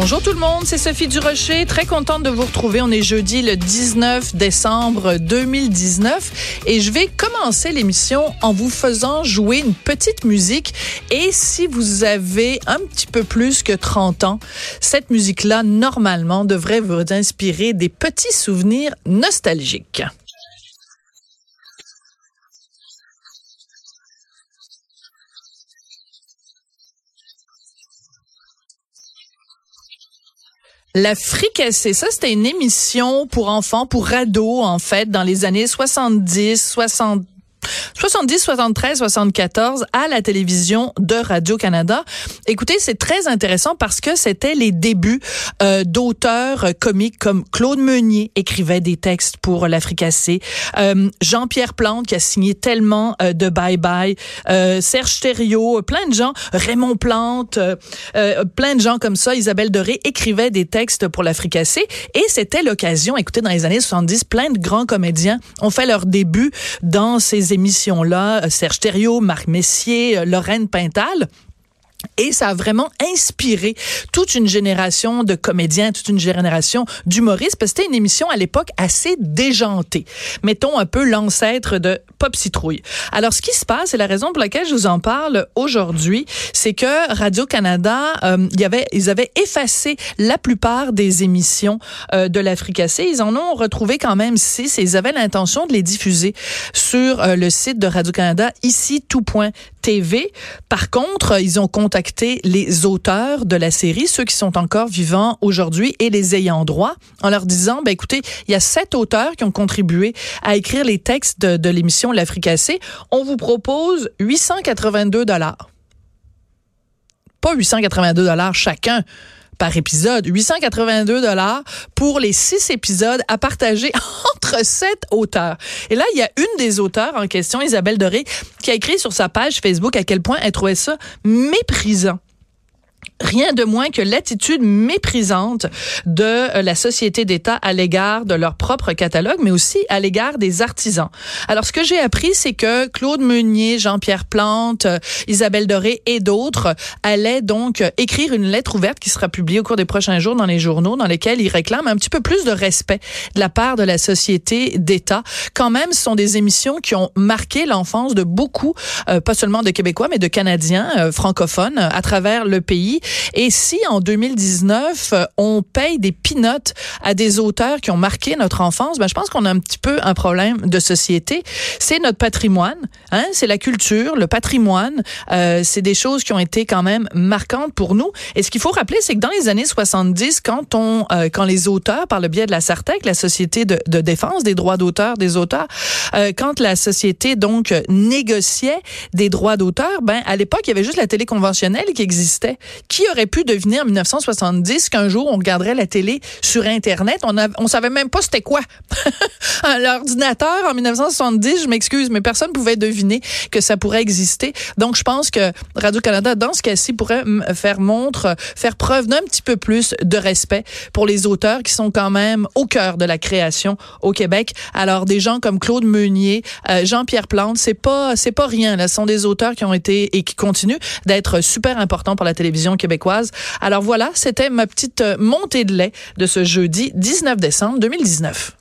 Bonjour tout le monde, c'est Sophie Durocher, très contente de vous retrouver. On est jeudi le 19 décembre 2019 et je vais commencer l'émission en vous faisant jouer une petite musique et si vous avez un petit peu plus que 30 ans, cette musique-là normalement devrait vous inspirer des petits souvenirs nostalgiques. La fricassée, ça c'était une émission pour enfants, pour ados en fait, dans les années 70, 60 70, 73, 74 à la télévision de Radio-Canada. Écoutez, c'est très intéressant parce que c'était les débuts euh, d'auteurs comiques comme Claude Meunier écrivait des textes pour l'Africassé, euh, Jean-Pierre Plante qui a signé tellement euh, de Bye Bye, euh, Serge Thériault, plein de gens, Raymond Plante, euh, plein de gens comme ça, Isabelle Doré écrivaient des textes pour l'Africassé et c'était l'occasion, écoutez, dans les années 70, plein de grands comédiens ont fait leur début dans ces émissions-là, Serge Thériault, Marc Messier, Lorraine Pintal. Et ça a vraiment inspiré toute une génération de comédiens, toute une génération d'humoristes, parce que c'était une émission à l'époque assez déjantée. Mettons un peu l'ancêtre de Pop Citrouille. Alors, ce qui se passe, et la raison pour laquelle je vous en parle aujourd'hui, c'est que Radio-Canada, euh, y avait, ils avaient effacé la plupart des émissions euh, de l'Africassé. Ils en ont retrouvé quand même six et ils avaient l'intention de les diffuser sur euh, le site de Radio-Canada, ici, tout point Par contre, ils ont contacté les auteurs de la série, ceux qui sont encore vivants aujourd'hui et les ayants droit, en leur disant, ben écoutez, il y a sept auteurs qui ont contribué à écrire les textes de, de l'émission L'Africassé. On vous propose 882 dollars. Pas 882 dollars chacun par épisode. 882 dollars pour les six épisodes à partager entre sept auteurs. Et là, il y a une des auteurs en question, Isabelle Doré, qui a écrit sur sa page Facebook à quel point elle trouvait ça méprisant rien de moins que l'attitude méprisante de euh, la société d'État à l'égard de leur propre catalogue, mais aussi à l'égard des artisans. Alors, ce que j'ai appris, c'est que Claude Meunier, Jean-Pierre Plante, euh, Isabelle Doré et d'autres allaient donc euh, écrire une lettre ouverte qui sera publiée au cours des prochains jours dans les journaux, dans lesquels ils réclament un petit peu plus de respect de la part de la société d'État. Quand même, ce sont des émissions qui ont marqué l'enfance de beaucoup, pas seulement de Québécois, mais de Canadiens francophones à travers le pays. Et si en 2019, euh, on paye des pinotes à des auteurs qui ont marqué notre enfance, ben, je pense qu'on a un petit peu un problème de société. C'est notre patrimoine, hein? c'est la culture, le patrimoine. Euh, c'est des choses qui ont été quand même marquantes pour nous. Et ce qu'il faut rappeler, c'est que dans les années 70, quand on, euh, quand les auteurs, par le biais de la Sartec, la société de, de défense des droits d'auteur des auteurs, euh, quand la société donc négociait des droits d'auteur, ben à l'époque il y avait juste la télé conventionnelle qui existait, aurait pu deviner en 1970 qu'un jour on regarderait la télé sur Internet? On, a, on savait même pas c'était quoi. L'ordinateur en 1970, je m'excuse, mais personne pouvait deviner que ça pourrait exister. Donc, je pense que Radio-Canada, dans ce cas-ci, pourrait faire montre, faire preuve d'un petit peu plus de respect pour les auteurs qui sont quand même au cœur de la création au Québec. Alors, des gens comme Claude Meunier, euh, Jean-Pierre Plante, c'est pas, c'est pas rien. Là. Ce sont des auteurs qui ont été et qui continuent d'être super importants pour la télévision Alors voilà, c'était ma petite montée de lait de ce jeudi 19 décembre 2019.